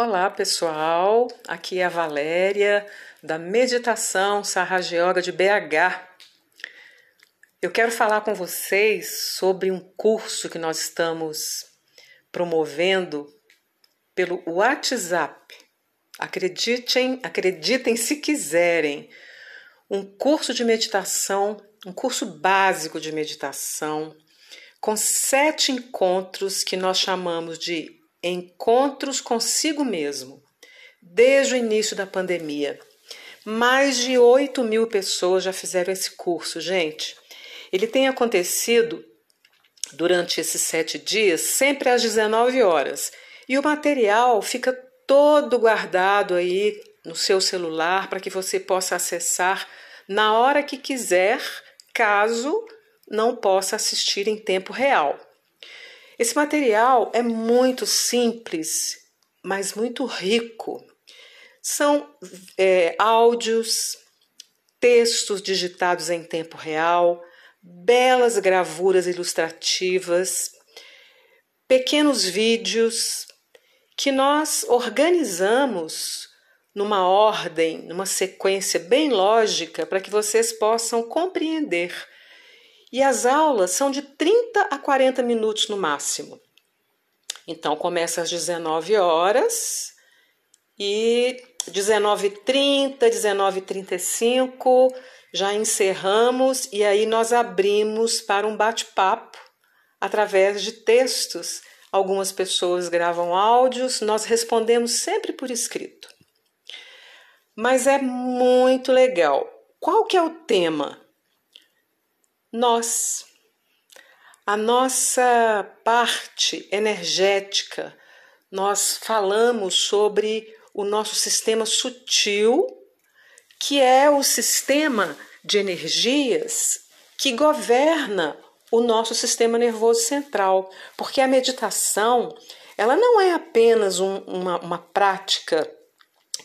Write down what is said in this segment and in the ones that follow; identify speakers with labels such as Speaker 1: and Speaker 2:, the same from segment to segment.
Speaker 1: Olá pessoal, aqui é a Valéria da Meditação Sarraja Yoga de BH. Eu quero falar com vocês sobre um curso que nós estamos promovendo pelo WhatsApp. Acreditem, acreditem se quiserem. Um curso de meditação, um curso básico de meditação, com sete encontros que nós chamamos de encontros consigo mesmo, desde o início da pandemia. Mais de 8 mil pessoas já fizeram esse curso, gente. Ele tem acontecido durante esses sete dias, sempre às 19 horas. E o material fica todo guardado aí no seu celular para que você possa acessar na hora que quiser, caso não possa assistir em tempo real. Esse material é muito simples, mas muito rico. São é, áudios, textos digitados em tempo real, belas gravuras ilustrativas, pequenos vídeos que nós organizamos numa ordem, numa sequência bem lógica para que vocês possam compreender e as aulas são de 30 a 40 minutos no máximo. Então começa às 19 horas e 19h30, 19h35 já encerramos e aí nós abrimos para um bate-papo através de textos. Algumas pessoas gravam áudios, nós respondemos sempre por escrito. Mas é muito legal. Qual que é o tema? Nós. A nossa parte energética, nós falamos sobre o nosso sistema sutil, que é o sistema de energias que governa o nosso sistema nervoso central, porque a meditação ela não é apenas um, uma, uma prática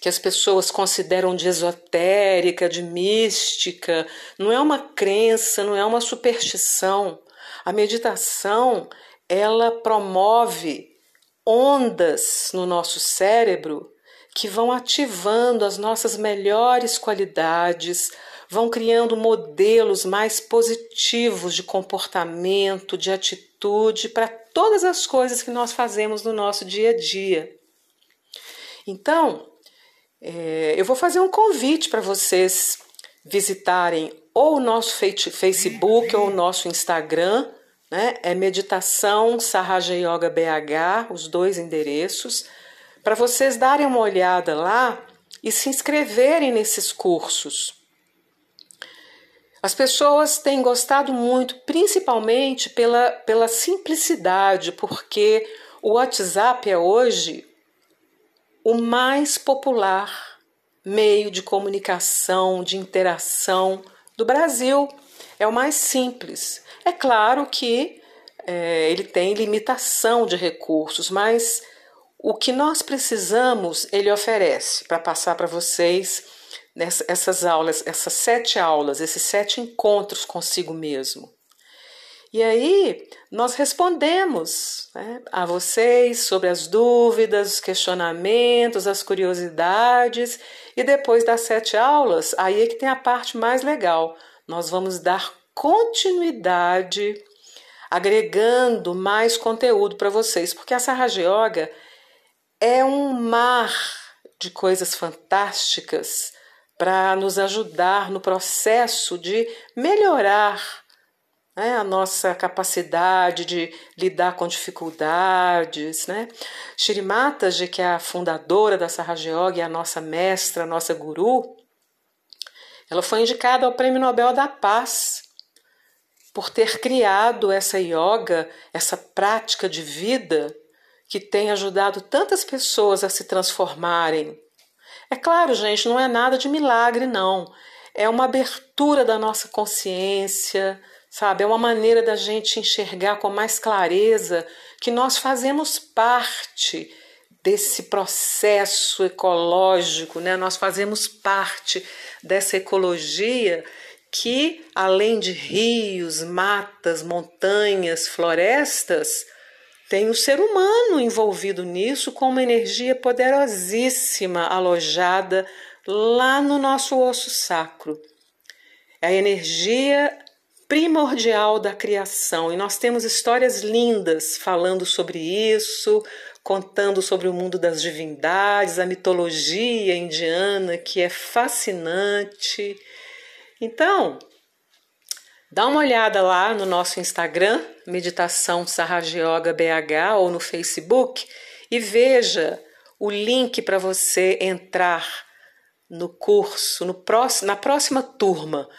Speaker 1: que as pessoas consideram de esotérica, de mística, não é uma crença, não é uma superstição. A meditação, ela promove ondas no nosso cérebro que vão ativando as nossas melhores qualidades, vão criando modelos mais positivos de comportamento, de atitude para todas as coisas que nós fazemos no nosso dia a dia. Então, é, eu vou fazer um convite para vocês visitarem ou o nosso Facebook ou o nosso Instagram, né? É Meditação Sahaja Yoga BH, os dois endereços, para vocês darem uma olhada lá e se inscreverem nesses cursos. As pessoas têm gostado muito, principalmente pela, pela simplicidade, porque o WhatsApp é hoje o mais popular meio de comunicação, de interação do Brasil. É o mais simples. É claro que é, ele tem limitação de recursos, mas o que nós precisamos ele oferece para passar para vocês nessas essas aulas, essas sete aulas, esses sete encontros consigo mesmo. E aí nós respondemos né, a vocês sobre as dúvidas, os questionamentos, as curiosidades, e depois das sete aulas, aí é que tem a parte mais legal. Nós vamos dar continuidade, agregando mais conteúdo para vocês, porque a Sarraja Yoga é um mar de coisas fantásticas para nos ajudar no processo de melhorar né, a nossa capacidade de lidar com dificuldades. Né? Shri Mataji, que é a fundadora da Sahaja Yoga e a nossa mestra, a nossa guru, ela foi indicada ao Prêmio Nobel da Paz por ter criado essa yoga, essa prática de vida que tem ajudado tantas pessoas a se transformarem. É claro, gente, não é nada de milagre, não. É uma abertura da nossa consciência, sabe? É uma maneira da gente enxergar com mais clareza que nós fazemos parte desse processo ecológico, né? Nós fazemos parte dessa ecologia que, além de rios, matas, montanhas, florestas, tem o ser humano envolvido nisso com uma energia poderosíssima alojada lá no nosso osso sacro. É a energia primordial da criação e nós temos histórias lindas falando sobre isso, contando sobre o mundo das divindades, a mitologia indiana que é fascinante. Então, dá uma olhada lá no nosso Instagram, Meditação Sahaja Yoga BH ou no Facebook e veja o link para você entrar no curso, no próximo, na próxima turma.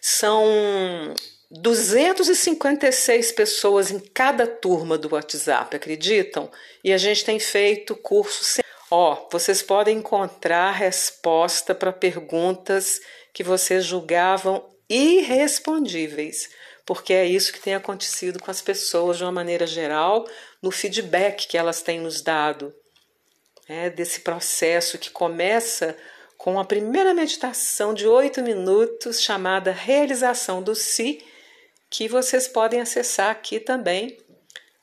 Speaker 1: São 256 pessoas em cada turma do WhatsApp, acreditam? E a gente tem feito curso. Ó, oh, vocês podem encontrar resposta para perguntas que vocês julgavam irrespondíveis, porque é isso que tem acontecido com as pessoas de uma maneira geral, no feedback que elas têm nos dado, é, desse processo que começa com a primeira meditação de oito minutos chamada Realização do Si que vocês podem acessar aqui também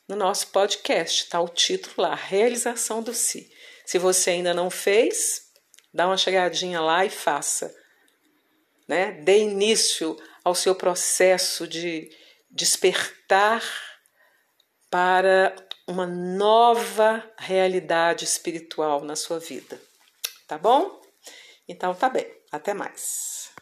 Speaker 1: no nosso podcast. Está o título lá, Realização do Si. Se você ainda não fez, dá uma chegadinha lá e faça. Né? Dê início ao seu processo de despertar para uma nova realidade espiritual na sua vida. Tá bom? Então tá bem. Até mais.